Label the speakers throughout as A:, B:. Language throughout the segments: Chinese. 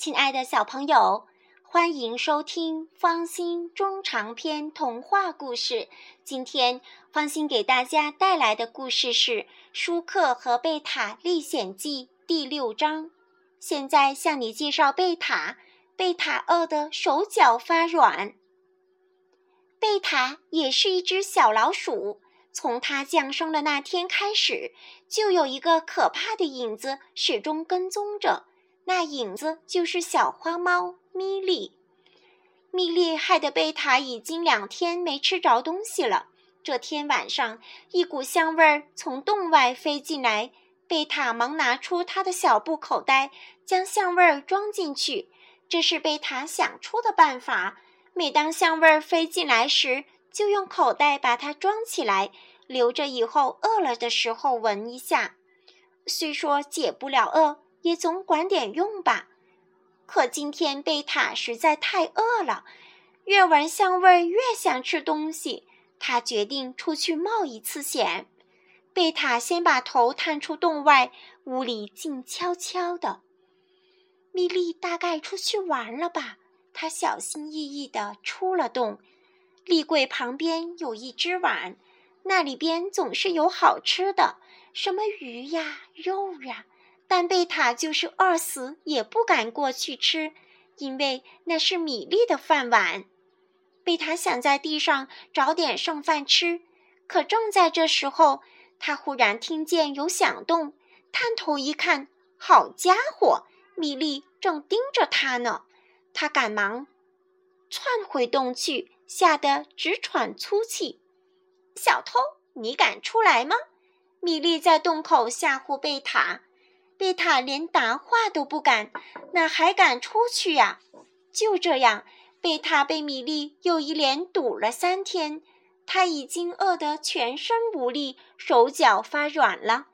A: 亲爱的小朋友，欢迎收听方心中长篇童话故事。今天方心给大家带来的故事是《舒克和贝塔历险记》第六章。现在向你介绍贝塔。贝塔饿得手脚发软。贝塔也是一只小老鼠，从它降生的那天开始，就有一个可怕的影子始终跟踪着。那影子就是小花猫咪莉。咪莉害得贝塔已经两天没吃着东西了。这天晚上，一股香味儿从洞外飞进来，贝塔忙拿出他的小布口袋，将香味儿装进去。这是贝塔想出的办法。每当香味儿飞进来时，就用口袋把它装起来，留着以后饿了的时候闻一下。虽说解不了饿，也总管点用吧。可今天贝塔实在太饿了，越闻香味越想吃东西。他决定出去冒一次险。贝塔先把头探出洞外，屋里静悄悄的。米莉大概出去玩了吧？她小心翼翼地出了洞。立柜旁边有一只碗，那里边总是有好吃的，什么鱼呀、肉呀。但贝塔就是饿死也不敢过去吃，因为那是米粒的饭碗。贝塔想在地上找点剩饭吃，可正在这时候，他忽然听见有响动，探头一看，好家伙！米粒正盯着他呢，他赶忙窜回洞去，吓得直喘粗气。小偷，你敢出来吗？米粒在洞口吓唬贝塔，贝塔连答话都不敢，哪还敢出去呀？就这样，贝塔被米莉又一连堵了三天，他已经饿得全身无力，手脚发软了。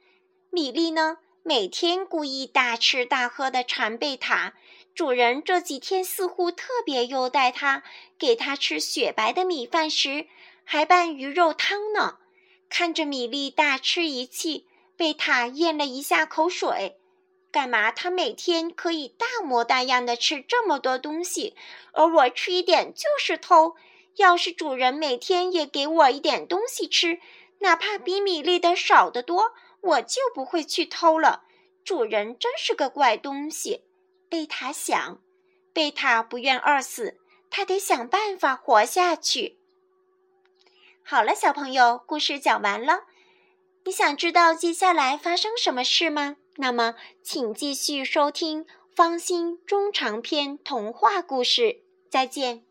A: 米莉呢？每天故意大吃大喝的馋贝塔，主人这几天似乎特别优待它，给它吃雪白的米饭时，还拌鱼肉汤呢。看着米粒大吃一气，贝塔咽了一下口水。干嘛他每天可以大模大样的吃这么多东西，而我吃一点就是偷？要是主人每天也给我一点东西吃，哪怕比米粒的少得多。我就不会去偷了。主人真是个怪东西，贝塔想。贝塔不愿饿死，他得想办法活下去。好了，小朋友，故事讲完了。你想知道接下来发生什么事吗？那么，请继续收听芳心中长篇童话故事。再见。